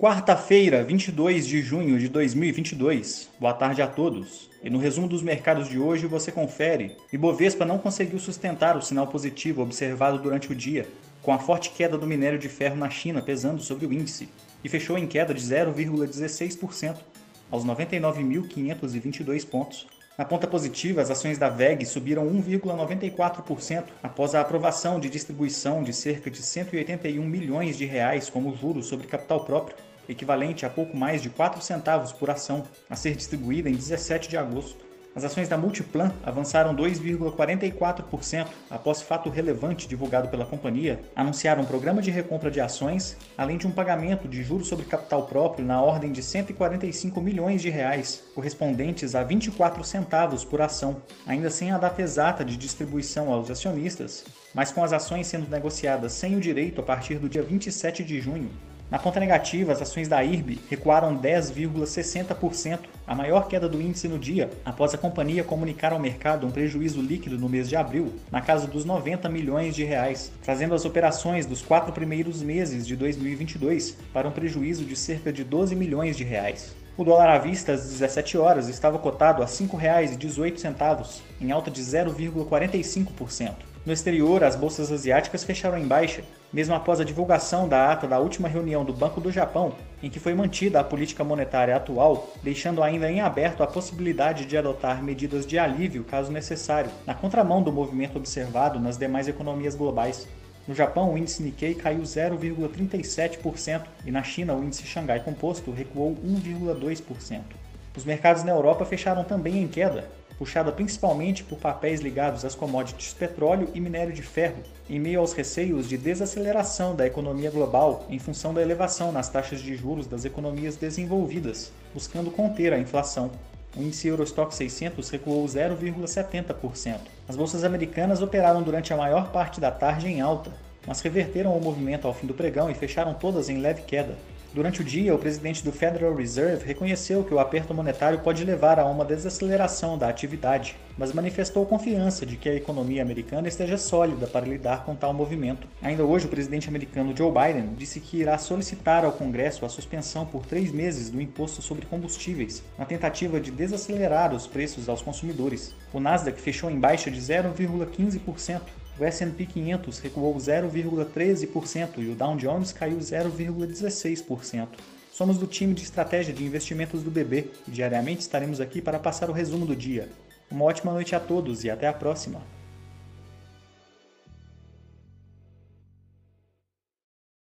Quarta-feira, 22 de junho de 2022. Boa tarde a todos. E no resumo dos mercados de hoje você confere: Ibovespa não conseguiu sustentar o sinal positivo observado durante o dia, com a forte queda do minério de ferro na China pesando sobre o índice, e fechou em queda de 0,16% aos 99.522 pontos. Na ponta positiva, as ações da VEG subiram 1,94% após a aprovação de distribuição de cerca de 181 milhões de reais como juros sobre capital próprio equivalente a pouco mais de 4 centavos por ação, a ser distribuída em 17 de agosto. As ações da Multiplan avançaram 2,44% após fato relevante divulgado pela companhia anunciar um programa de recompra de ações, além de um pagamento de juros sobre capital próprio na ordem de 145 milhões de reais, correspondentes a 24 centavos por ação, ainda sem a data exata de distribuição aos acionistas, mas com as ações sendo negociadas sem o direito a partir do dia 27 de junho, na ponta negativa, as ações da IRB recuaram 10,60%, a maior queda do índice no dia, após a companhia comunicar ao mercado um prejuízo líquido no mês de abril, na casa dos 90 milhões de reais, trazendo as operações dos quatro primeiros meses de 2022 para um prejuízo de cerca de 12 milhões de reais. O dólar à vista às 17 horas estava cotado a R$ 5,18, em alta de 0,45%. No exterior, as bolsas asiáticas fecharam em baixa, mesmo após a divulgação da ata da última reunião do Banco do Japão, em que foi mantida a política monetária atual, deixando ainda em aberto a possibilidade de adotar medidas de alívio caso necessário, na contramão do movimento observado nas demais economias globais. No Japão, o índice Nikkei caiu 0,37% e na China, o índice Xangai Composto recuou 1,2%. Os mercados na Europa fecharam também em queda, puxada principalmente por papéis ligados às commodities petróleo e minério de ferro, em meio aos receios de desaceleração da economia global em função da elevação nas taxas de juros das economias desenvolvidas, buscando conter a inflação. O índice Eurostock 600 recuou 0,70%. As bolsas americanas operaram durante a maior parte da tarde em alta, mas reverteram o movimento ao fim do pregão e fecharam todas em leve queda. Durante o dia, o presidente do Federal Reserve reconheceu que o aperto monetário pode levar a uma desaceleração da atividade, mas manifestou confiança de que a economia americana esteja sólida para lidar com tal movimento. Ainda hoje, o presidente americano Joe Biden disse que irá solicitar ao Congresso a suspensão por três meses do imposto sobre combustíveis, na tentativa de desacelerar os preços aos consumidores. O Nasdaq fechou em baixa de 0,15%, o S&P 500 recuou 0,13% e o Dow Jones caiu 0,16%. Somos do time de estratégia de investimentos do BB e diariamente estaremos aqui para passar o resumo do dia. Uma ótima noite a todos e até a próxima!